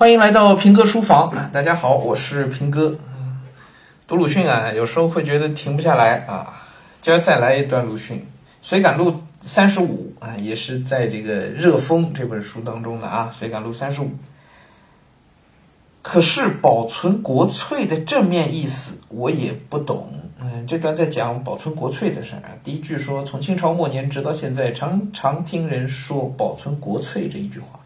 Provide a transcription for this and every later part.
欢迎来到平哥书房！大家好，我是平哥。读鲁迅啊，有时候会觉得停不下来啊。今儿再来一段鲁迅《随感录》三十五啊，也是在这个《热风》这本书当中的啊，《随感录》三十五。可是保存国粹的正面意思我也不懂。嗯，这段在讲保存国粹的事儿啊。第一句说，从清朝末年直到现在，常常听人说保存国粹这一句话。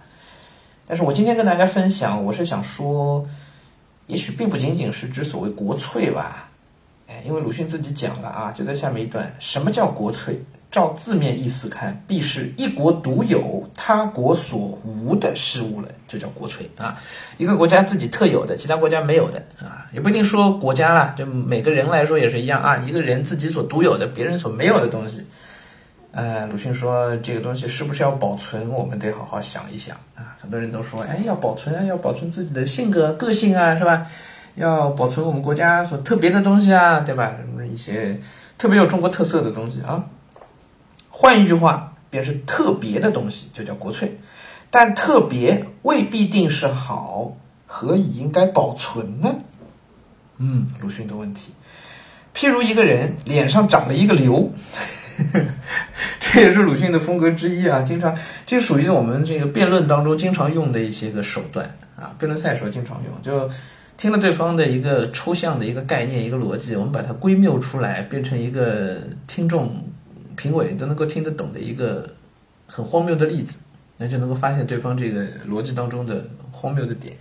但是我今天跟大家分享，我是想说，也许并不仅仅是指所谓国粹吧，哎，因为鲁迅自己讲了啊，就在下面一段，什么叫国粹？照字面意思看，必是一国独有、他国所无的事物了，就叫国粹啊。一个国家自己特有的，其他国家没有的啊，也不一定说国家了，就每个人来说也是一样啊。一个人自己所独有的，别人所没有的东西。呃，鲁迅说这个东西是不是要保存？我们得好好想一想啊。很多人都说，哎，要保存啊，要保存自己的性格、个性啊，是吧？要保存我们国家所特别的东西啊，对吧？什么一些特别有中国特色的东西啊。换一句话，便是特别的东西就叫国粹，但特别未必定是好，何以应该保存呢？嗯，鲁迅的问题。譬如一个人脸上长了一个瘤。这也是鲁迅的风格之一啊，经常这属于我们这个辩论当中经常用的一些个手段啊，辩论赛时候经常用，就听了对方的一个抽象的一个概念、一个逻辑，我们把它归谬出来，变成一个听众、评委都能够听得懂的一个很荒谬的例子，那就能够发现对方这个逻辑当中的荒谬的点。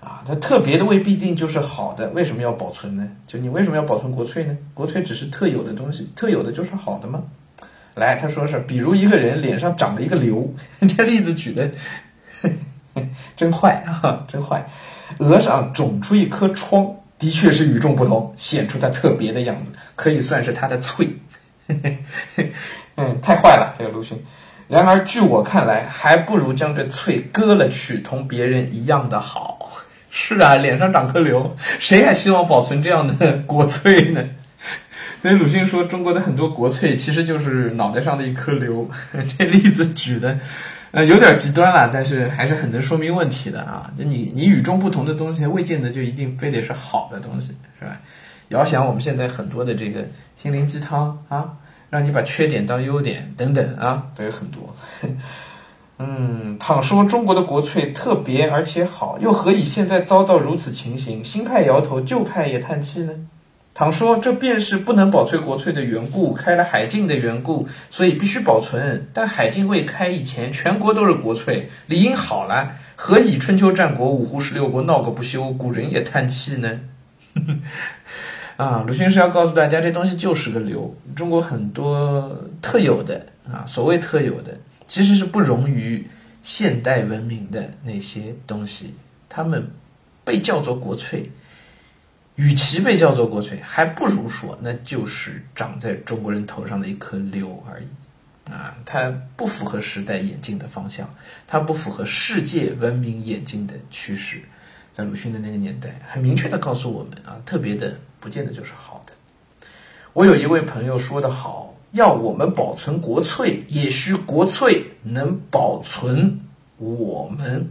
啊，它特别的未必定就是好的，为什么要保存呢？就你为什么要保存国粹呢？国粹只是特有的东西，特有的就是好的吗？来，他说是，比如一个人脸上长了一个瘤，这例子举的 真坏啊，真坏。额上肿出一颗疮，的确是与众不同，显出它特别的样子，可以算是它的粹。嗯，太坏了，这个鲁迅。然而据我看来，还不如将这粹割了去，同别人一样的好。是啊，脸上长颗瘤，谁还希望保存这样的国粹呢？所以鲁迅说，中国的很多国粹其实就是脑袋上的一颗瘤。这例子举的，呃，有点极端了，但是还是很能说明问题的啊。就你你与众不同的东西，未见得就一定非得是好的东西，是吧？遥想我们现在很多的这个心灵鸡汤啊，让你把缺点当优点等等啊，都有很多。嗯，倘说中国的国粹特别而且好，又何以现在遭到如此情形？新派摇头，旧派也叹气呢？倘说这便是不能保存国粹的缘故，开了海禁的缘故，所以必须保存。但海禁未开以前，全国都是国粹，理应好了，何以春秋战国五胡十六国闹个不休？古人也叹气呢？啊，鲁迅是要告诉大家，这东西就是个流。中国很多特有的啊，所谓特有的。其实是不容于现代文明的那些东西，他们被叫做国粹，与其被叫做国粹，还不如说那就是长在中国人头上的一颗瘤而已。啊，它不符合时代演进的方向，它不符合世界文明演进的趋势。在鲁迅的那个年代，很明确的告诉我们啊，特别的不见得就是好的。我有一位朋友说的好。要我们保存国粹，也需国粹能保存我们。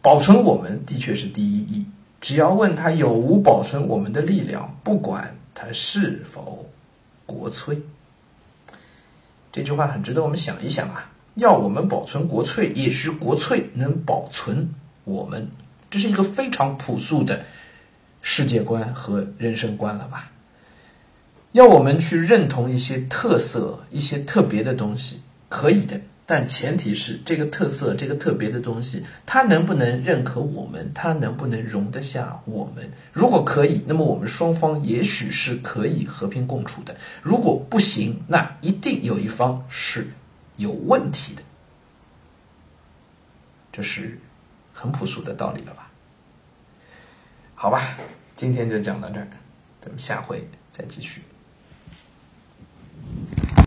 保存我们的确是第一义。只要问他有无保存我们的力量，不管他是否国粹。这句话很值得我们想一想啊！要我们保存国粹，也需国粹能保存我们。这是一个非常朴素的世界观和人生观了吧？要我们去认同一些特色、一些特别的东西，可以的，但前提是这个特色、这个特别的东西，它能不能认可我们？它能不能容得下我们？如果可以，那么我们双方也许是可以和平共处的；如果不行，那一定有一方是有问题的。这是很朴素的道理了吧？好吧，今天就讲到这儿，咱们下回再继续。